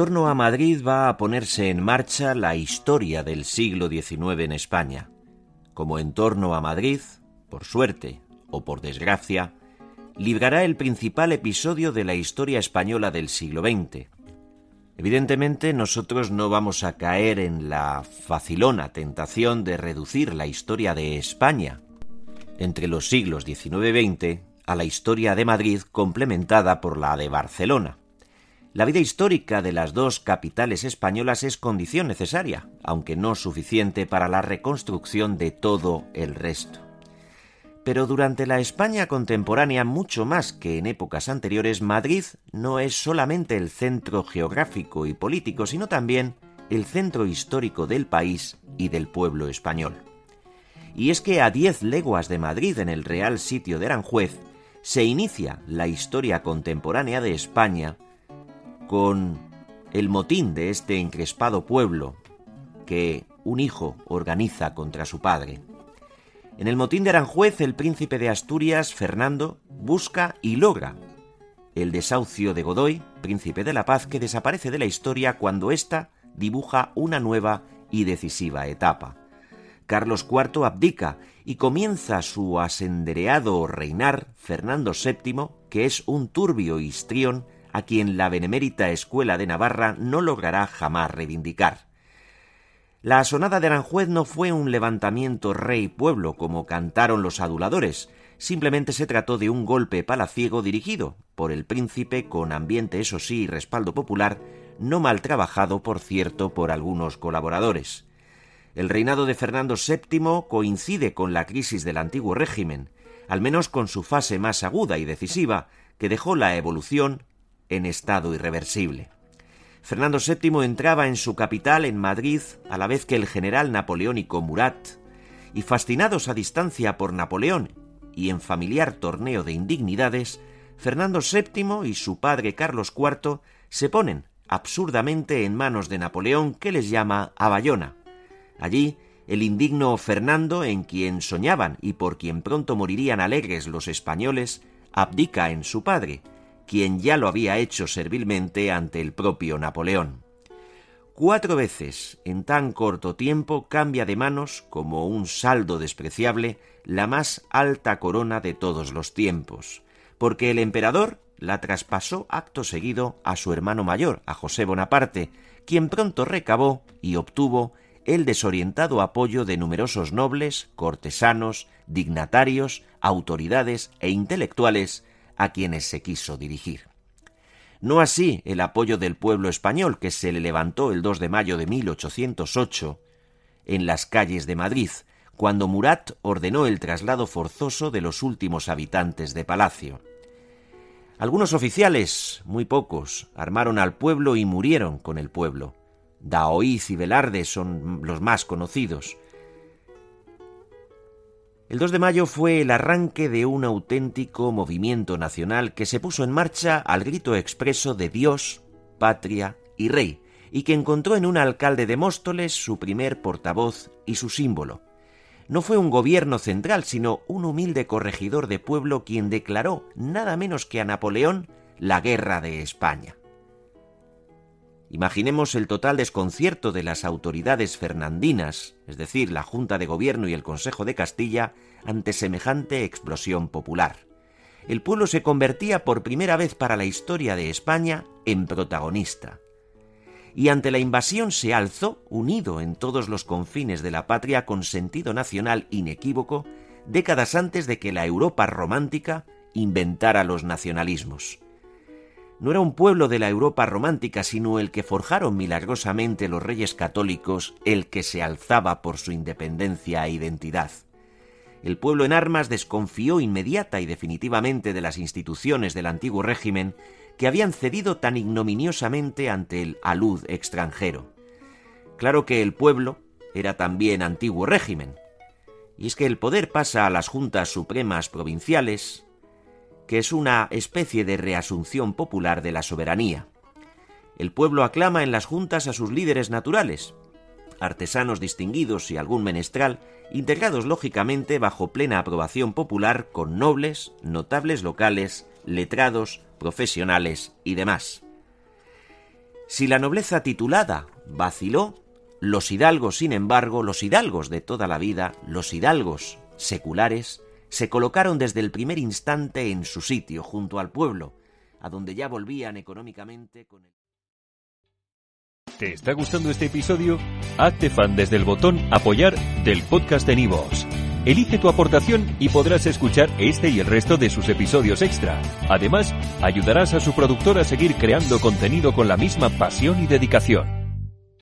torno a Madrid va a ponerse en marcha la historia del siglo XIX en España. Como en torno a Madrid, por suerte o por desgracia, librará el principal episodio de la historia española del siglo XX. Evidentemente nosotros no vamos a caer en la facilona tentación de reducir la historia de España entre los siglos XIX y XX a la historia de Madrid complementada por la de Barcelona. La vida histórica de las dos capitales españolas es condición necesaria, aunque no suficiente para la reconstrucción de todo el resto. Pero durante la España contemporánea, mucho más que en épocas anteriores, Madrid no es solamente el centro geográfico y político, sino también el centro histórico del país y del pueblo español. Y es que a diez leguas de Madrid, en el Real Sitio de Aranjuez, se inicia la historia contemporánea de España con el motín de este encrespado pueblo que un hijo organiza contra su padre. En el motín de Aranjuez, el príncipe de Asturias, Fernando, busca y logra el desahucio de Godoy, príncipe de la paz, que desaparece de la historia cuando ésta dibuja una nueva y decisiva etapa. Carlos IV abdica y comienza su asendereado reinar Fernando VII, que es un turbio histrión a quien la benemérita Escuela de Navarra no logrará jamás reivindicar. La asonada de Aranjuez no fue un levantamiento rey-pueblo como cantaron los aduladores, simplemente se trató de un golpe palaciego dirigido por el príncipe con ambiente, eso sí, y respaldo popular, no mal trabajado, por cierto, por algunos colaboradores. El reinado de Fernando VII coincide con la crisis del antiguo régimen, al menos con su fase más aguda y decisiva, que dejó la evolución en estado irreversible. Fernando VII entraba en su capital, en Madrid, a la vez que el general napoleónico Murat, y fascinados a distancia por Napoleón y en familiar torneo de indignidades, Fernando VII y su padre Carlos IV se ponen absurdamente en manos de Napoleón que les llama a Bayona. Allí, el indigno Fernando, en quien soñaban y por quien pronto morirían alegres los españoles, abdica en su padre, quien ya lo había hecho servilmente ante el propio Napoleón. Cuatro veces en tan corto tiempo cambia de manos, como un saldo despreciable, la más alta corona de todos los tiempos, porque el emperador la traspasó acto seguido a su hermano mayor, a José Bonaparte, quien pronto recabó y obtuvo el desorientado apoyo de numerosos nobles, cortesanos, dignatarios, autoridades e intelectuales a quienes se quiso dirigir. No así el apoyo del pueblo español que se le levantó el 2 de mayo de 1808 en las calles de Madrid, cuando Murat ordenó el traslado forzoso de los últimos habitantes de Palacio. Algunos oficiales, muy pocos, armaron al pueblo y murieron con el pueblo. Daoiz y Velarde son los más conocidos. El 2 de mayo fue el arranque de un auténtico movimiento nacional que se puso en marcha al grito expreso de Dios, patria y rey, y que encontró en un alcalde de Móstoles su primer portavoz y su símbolo. No fue un gobierno central, sino un humilde corregidor de pueblo quien declaró nada menos que a Napoleón la guerra de España. Imaginemos el total desconcierto de las autoridades fernandinas, es decir, la Junta de Gobierno y el Consejo de Castilla, ante semejante explosión popular. El pueblo se convertía por primera vez para la historia de España en protagonista. Y ante la invasión se alzó, unido en todos los confines de la patria con sentido nacional inequívoco, décadas antes de que la Europa romántica inventara los nacionalismos no era un pueblo de la Europa romántica, sino el que forjaron milagrosamente los reyes católicos, el que se alzaba por su independencia e identidad. El pueblo en armas desconfió inmediata y definitivamente de las instituciones del antiguo régimen que habían cedido tan ignominiosamente ante el alud extranjero. Claro que el pueblo era también antiguo régimen, y es que el poder pasa a las juntas supremas provinciales, que es una especie de reasunción popular de la soberanía. El pueblo aclama en las juntas a sus líderes naturales, artesanos distinguidos y algún menestral, integrados lógicamente bajo plena aprobación popular con nobles, notables locales, letrados, profesionales y demás. Si la nobleza titulada vaciló, los hidalgos, sin embargo, los hidalgos de toda la vida, los hidalgos seculares, se colocaron desde el primer instante en su sitio, junto al pueblo, a donde ya volvían económicamente con el... ¿Te está gustando este episodio? Hazte fan desde el botón apoyar del podcast de Nivos. Elige tu aportación y podrás escuchar este y el resto de sus episodios extra. Además, ayudarás a su productor a seguir creando contenido con la misma pasión y dedicación.